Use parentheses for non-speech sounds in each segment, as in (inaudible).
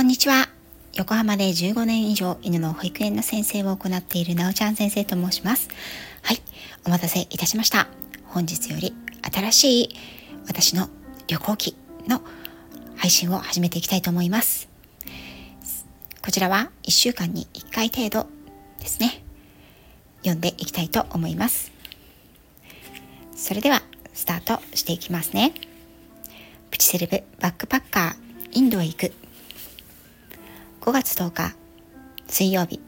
こんにちは。横浜で15年以上犬の保育園の先生を行っているなおちゃん先生と申します。はい、お待たせいたしました。本日より新しい私の旅行記の配信を始めていきたいと思います。こちらは1週間に1回程度ですね。読んでいきたいと思います。それではスタートしていきますね。プチセレブバックパッカーインドへ行く5月10日水曜日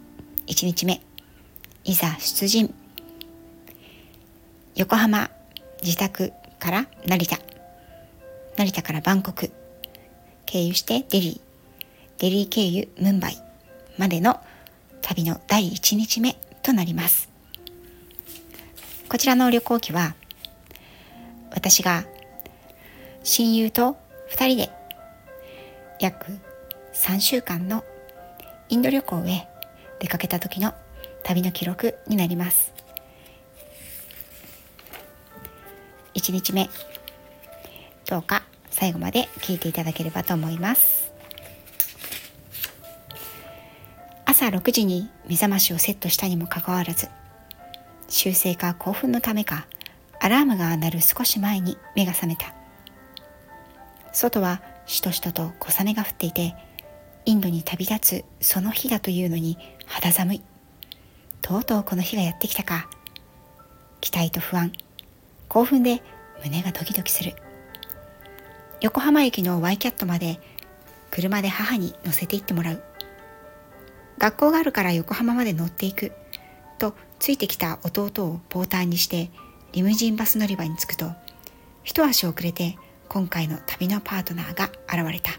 1日目。いざ出陣。横浜自宅から成田。成田からバンコク。経由してデリー。デリー経由ムンバイまでの旅の第1日目となります。こちらの旅行機は私が親友と2人で約3週間のインド旅行へ出かけた時の旅の記録になります。1日目。どうか最後まで聞いていただければと思います。朝6時に目覚ましをセットしたにもかかわらず修正か興奮のためかアラームが鳴る少し前に目が覚めた。外はしとしとと小雨が降っていてインドに旅立つその日だというのに肌寒い。とうとうこの日がやってきたか。期待と不安。興奮で胸がドキドキする。横浜駅のワイキャットまで。車で母に乗せて行ってもらう。学校があるから横浜まで乗っていく。とついてきた弟をポーターにして。リムジンバス乗り場に着くと。一足遅れて今回の旅のパートナーが現れた。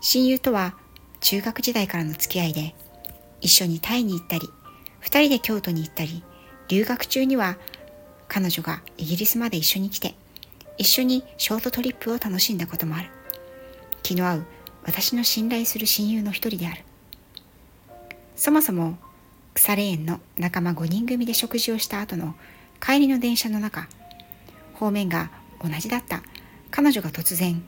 親友とは中学時代からの付き合いで一緒にタイに行ったり二人で京都に行ったり留学中には彼女がイギリスまで一緒に来て一緒にショートトリップを楽しんだこともある。気の合う私の信頼する親友の一人である。そもそも腐れ縁の仲間5人組で食事をした後の帰りの電車の中方面が同じだった。彼女が突然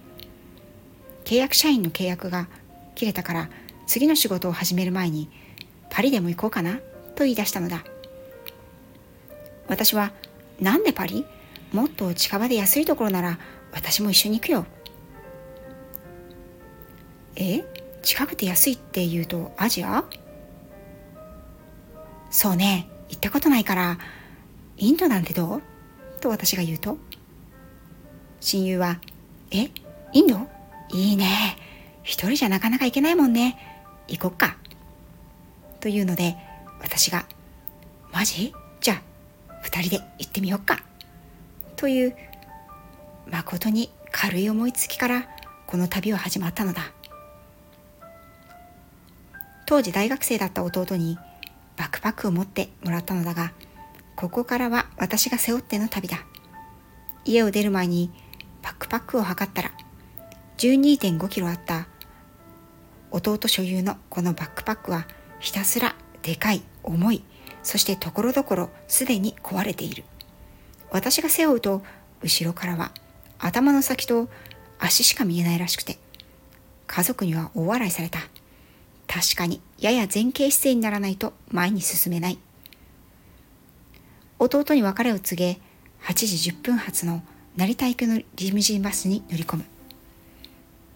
契約社員の契約が切れたから次の仕事を始める前にパリでも行こうかなと言い出したのだ。私はなんでパリ？もっと近場で安いところなら私も一緒に行くよ。え？近くて安いって言うとアジア？そうね。行ったことないからインドなんてどう？と私が言うと親友は「え？インド？いいね。一人じゃなかなか行けないもんね。行こっか」というので私が「マジ？じゃあ二人で行ってみよっか」という誠に軽い思いつきからこの旅は始まったのだ。当時大学生だった弟にバックパックを持ってもらったのだがここからは私が背負っての旅だ。家を出る前にバックパックを測ったら12.5キロあった。弟所有のこのバックパックはひたすらでかい重いそしてところどころすでに壊れている。私が背負うと後ろからは頭の先と足しか見えないらしくて家族には大笑いされた。確かにやや前傾姿勢にならないと前に進めない。弟に別れを告げ8時10分発の成田行きのリムジンバスに乗り込む。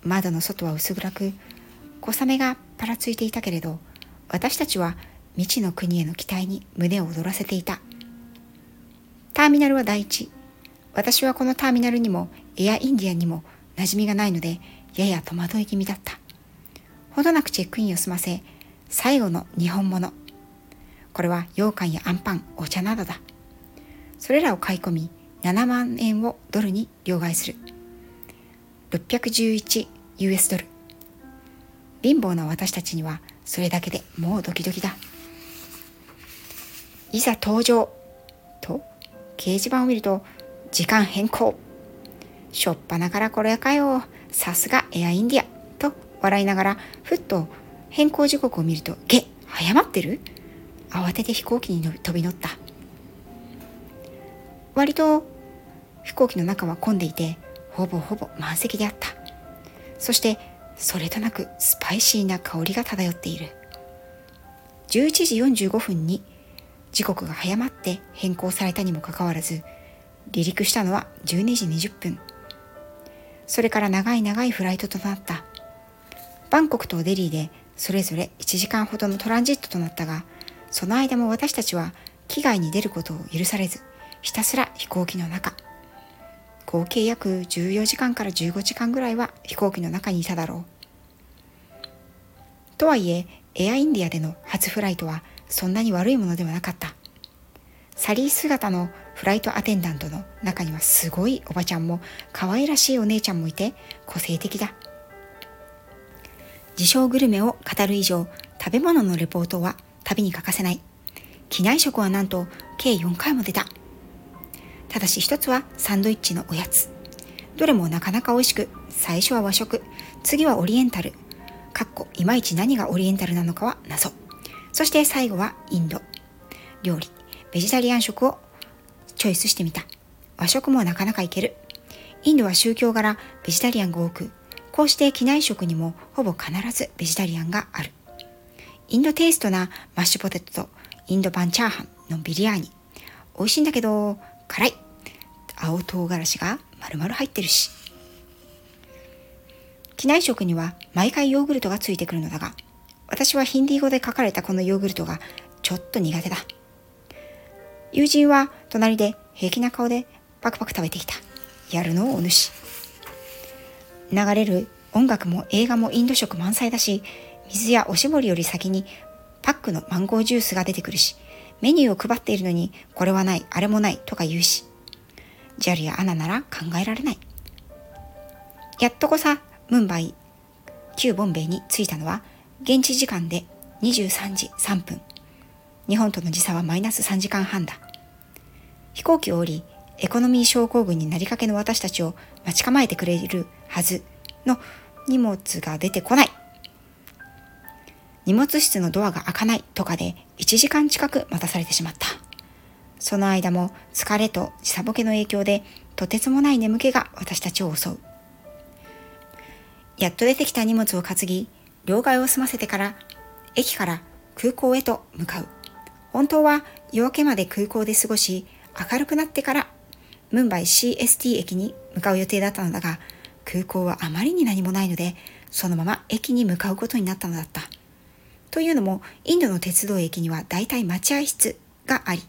窓の外は薄暗く小雨がぱらついていたけれど私たちは未知の国への期待に胸を躍らせていた。ターミナルは第一。私はこのターミナルにもエアインディアにも馴染みがないのでやや戸惑い気味だった。ほどなくチェックインを済ませ最後の日本物。これは羊羹やあんパンお茶などだ。それらを買い込み7万円をドルに両替する。611 US ドル。貧乏な私たちにはそれだけでもうドキドキだ。いざ登場と掲示板を見ると時間変更。しょっぱなからこれかよ。さすがエアインディア。と笑いながらふっと変更時刻を見ると「げ早まってる?」慌てて飛行機に飛び乗った。割と飛行機の中は混んでいてほぼほぼ満席であった。そしてそれとなくスパイシーな香りが漂っている。11時45分に時刻が早まって変更されたにもかかわらず離陸したのは12時20分。それから長い長いフライトとなった。バンコクとデリーでそれぞれ1時間ほどのトランジットとなったがその間も私たちは機外に出ることを許されずひたすら飛行機の中。合計約14時間から15時間ぐらいは飛行機の中にいただろう。とはいえエアインディアでの初フライトはそんなに悪いものではなかった。サリー姿のフライトアテンダントの中にはすごいおばちゃんも可愛らしいお姉ちゃんもいて個性的だ。自称グルメを語る以上食べ物のレポートは旅に欠かせない。機内食はなんと計4回も出た。ただし一つはサンドイッチのおやつ。どれもなかなか美味しく最初は和食次はオリエンタルかっこいまいち何がオリエンタルなのかは謎。そして最後はインド。料理ベジタリアン食をチョイスしてみた。和食もなかなかいける。インドは宗教柄ベジタリアンが多くこうして機内食にもほぼ必ずベジタリアンがある。インドテイストなマッシュポテトとインドパンチャーハンのビリヤーニ。美味しいんだけど辛い。青唐辛子が丸々入ってるし機内食には毎回ヨーグルトがついてくるのだが私はヒンディー語で書かれたこのヨーグルトがちょっと苦手だ友人は隣で平気な顔でパクパク食べてきた。やるのをお主。流れる音楽も映画もインド食満載だし、水やおしぼりより先にパックのマンゴージュースが出てくるし、メニューを配っているのにこれはない、あれもないとか言うし、JAL やアナなら考えられない。やっとこさ、ムンバイ、旧ボンベイに着いたのは現地時間で23時3分。日本との時差はマイナス3時間半だ。飛行機を降り、エコノミー症候群になりかけの私たちを待ち構えてくれるはずの荷物が出てこない。荷物室のドアが開かないとかで1時間近く待たされてしまった。その間も疲れと時差ボケの影響でとてつもない眠気が私たちを襲う。やっと出てきた荷物を担ぎ、両替を済ませてから駅から空港へと向かう。本当は夜明けまで空港で過ごし、明るくなってからムンバイ CST 駅に向かう予定だったのだが空港はあまりに何もないのでそのまま駅に向かうことになったのだった。というのもインドの鉄道駅には大体待合室があり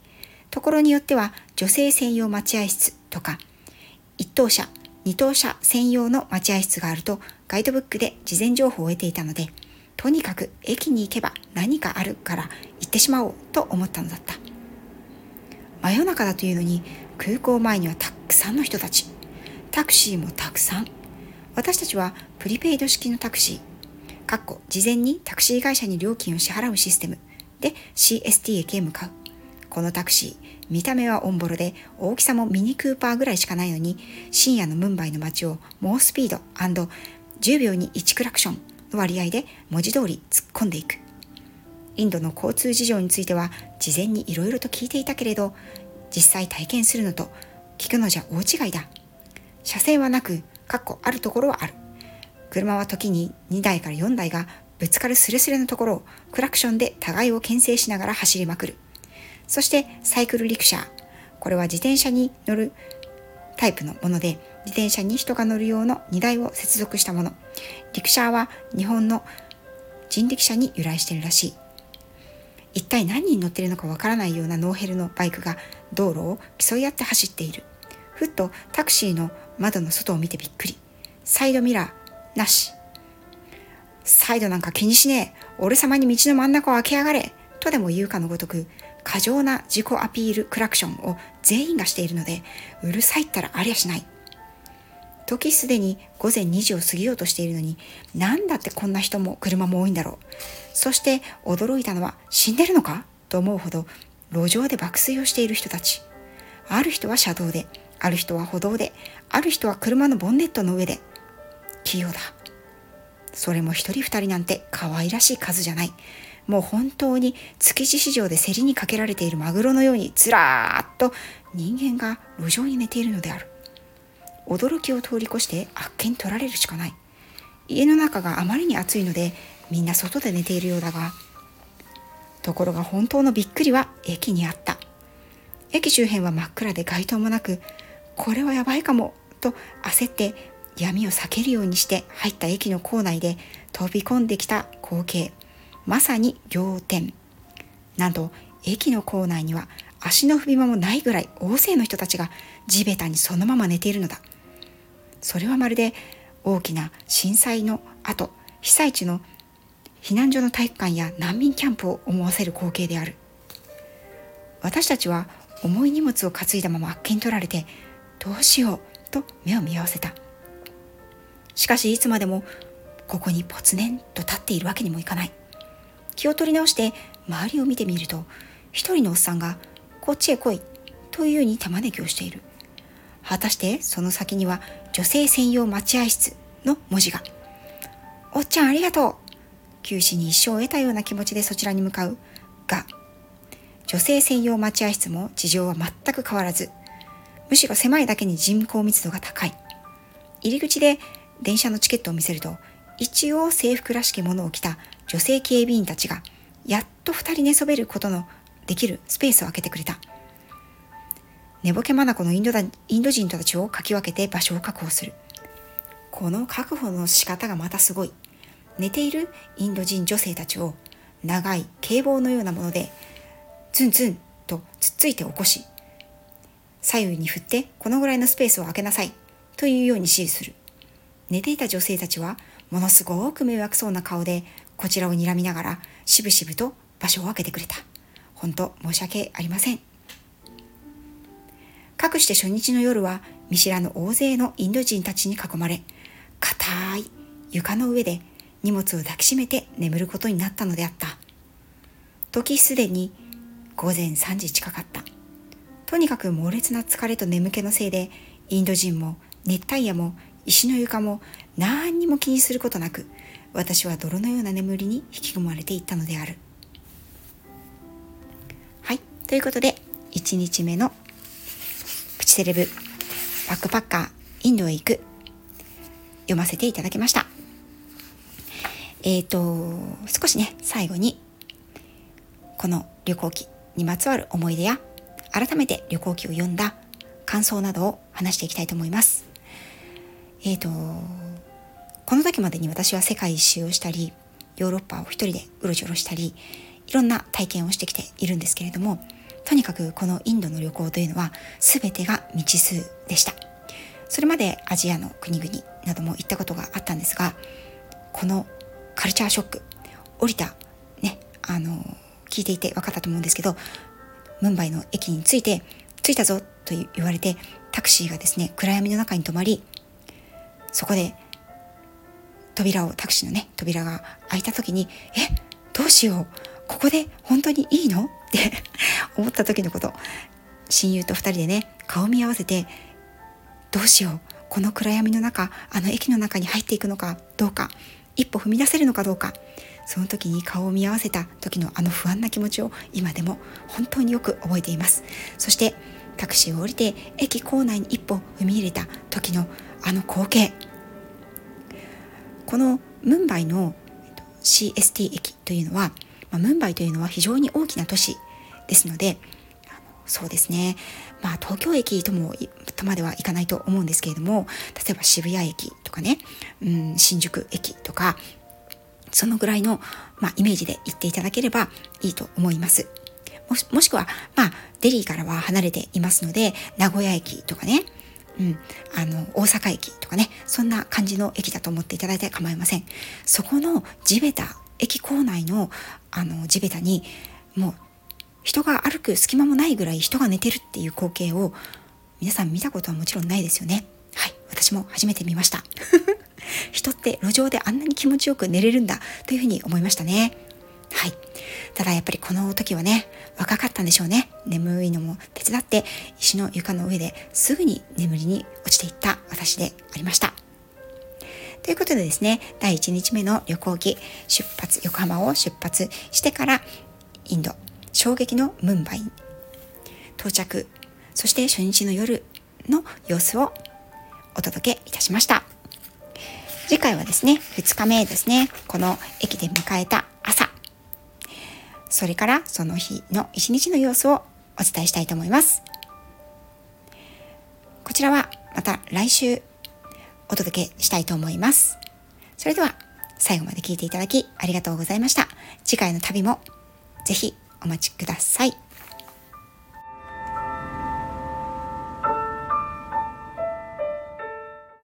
ところによっては女性専用待合室とか一等車二等車専用の待合室があるとガイドブックで事前情報を得ていたのでとにかく駅に行けば何かあるから行ってしまおうと思ったのだった。真夜中だというのに空港前にはたくさんの人たち。タクシーもたくさん。私たちはプリペイド式のタクシーかっこ事前にタクシー会社に料金を支払うシステムで CST 駅へ向かう。このタクシー見た目はオンボロで大きさもミニクーパーぐらいしかないのに深夜のムンバイの街を猛スピード &10 秒に1クラクションの割合で文字通り突っ込んでいく。インドの交通事情については事前にいろいろと聞いていたけれど実際体験するのと聞くのじゃ大違いだ。車線はなくかっこあるところはある。車は時に2台から4台がぶつかるスレスレのところをクラクションで互いを牽制しながら走りまくる。そしてサイクルリクシャーこれは自転車に乗るタイプのもので自転車に人が乗る用の荷台を接続したものリクシャーは日本の人力車に由来しているらしい一体何人乗ってるのかわからないようなノーヘルのバイクが道路を競い合って走っている。ふっとタクシーの窓の外を見てびっくり。サイドミラー、なし。サイドなんか気にしねえ。俺様に道の真ん中を開けやがれ。とでも言うかのごとく、過剰な自己アピールクラクションを全員がしているので、うるさいったらありゃしない。時すでに午前2時を過ぎようとしているのに、なんだってこんな人も車も多いんだろう。そして驚いたのは、死んでるのか？と思うほど、路上で爆睡をしている人たち。ある人は車道で、ある人は歩道で、ある人は車のボンネットの上で。器用だ。それも一人二人なんて可愛らしい数じゃない。もう本当に築地市場で競りにかけられているマグロのようにずらーっと人間が路上に寝ているのである。驚きを通り越してあっけに取られるしかない。家の中があまりに暑いのでみんな外で寝ているようだがところが本当のびっくりは駅にあった駅周辺は真っ暗で街灯もなくこれはやばいかもと焦って闇を避けるようにして入った駅の構内で飛び込んできた光景まさに仰天。なんと駅の構内には足の踏み場もないぐらい大勢の人たちが地べたにそのまま寝ているのだ。それはまるで大きな震災の後被災地の避難所の体育館や難民キャンプを思わせる光景である。私たちは重い荷物を担いだままあっけに取られてどうしようと目を見合わせた。しかしいつまでもここにぽつねんと立っているわけにもいかない。気を取り直して周りを見てみると一人のおっさんが「こっちへ来い」というように手招きをしている。果たしてその先には女性専用待合室の文字が「おっちゃんありがとう」九死に一生を得たような気持ちでそちらに向かうが。女性専用待合室も事情は全く変わらずむしろ狭いだけに人口密度が高い。入り口で電車のチケットを見せると一応制服らしきものを着た女性警備員たちがやっと2人寝そべることのできるスペースを空けてくれた。寝ぼけ眼のインドだインド人たちをかき分けて場所を確保する。この確保の仕方がまたすごい。寝ているインド人女性たちを長い警棒のようなものでツンツンとつっついて起こし左右に振ってこのぐらいのスペースを空けなさいというように指示する。寝ていた女性たちはものすごく迷惑そうな顔でこちらを睨みながらしぶしぶと場所を空けてくれた。本当申し訳ありません。かくして初日の夜は見知らぬ大勢のインド人たちに囲まれ硬い床の上で荷物を抱きしめて眠ることになったのであった。時すでに午前3時近かった。とにかく猛烈な疲れと眠気のせいでインド人も熱帯夜も石の床も何にも気にすることなく私は泥のような眠りに引き込まれていったのである。はい。ということで1日目のプチセレブバックパッカーインドへ行く読ませていただきました。えっ、ー、と少しね最後にこの旅行記にまつわる思い出や改めて旅行記を読んだ感想などを話していきたいと思います。えっ、ー、とこの時までに私は世界一周をしたりヨーロッパを一人でうろちょろしたりいろんな体験をしてきているんですけれどもとにかくこのインドの旅行というのは全てが未知数でした。それまでアジアの国々なども行ったことがあったんですがこのカルチャーショック降りたねあの聞いていて分かったと思うんですけどムンバイの駅に着いて着いたぞと言われてタクシーがですね暗闇の中に止まりそこで扉をタクシーのね扉が開いた時にえどうしようここで本当にいいの？って (laughs) 思った時のこと。親友と2人でね顔見合わせてどうしようこの暗闇の中あの駅の中に入っていくのかどうか一歩踏み出せるのかどうかその時に顔を見合わせた時のあの不安な気持ちを今でも本当によく覚えています。そしてタクシーを降りて駅構内に一歩踏み入れた時のあの光景。このムンバイの CST 駅というのは、まあ、ムンバイというのは非常に大きな都市ですのでそうですねまあ東京駅ともとまではいかないと思うんですけれども例えば渋谷駅とかね、うん、新宿駅とかそのぐらいの、まあ、イメージで行っていただければいいと思います。もしもしくは、まあ、デリーからは離れていますので、名古屋駅とかね、うん、あの、大阪駅とかね、そんな感じの駅だと思っていただいて構いません。そこの地べた、駅構内の、あの、地べたに、もう、人が歩く隙間もないぐらい人が寝てるっていう光景を、皆さん見たことはもちろんないですよね。はい、私も初めて見ました。(laughs) 人って路上であんなに気持ちよく寝れるんだというふうに思いましたね。はい。ただやっぱりこの時はね、若かったんでしょうね。眠いのも手伝って石の床の上ですぐに眠りに落ちていった私でありました。ということでですね、第1日目の旅行機出発、横浜を出発してからインド、衝撃のムンバイ到着、そして初日の夜の様子をお届けいたしました。次回はですね、2日目ですね、この駅で迎えた、それからその日の一日の様子をお伝えしたいと思います。こちらはまた来週お届けしたいと思います。それでは最後まで聞いていただきありがとうございました。次回の旅もぜひお待ちください。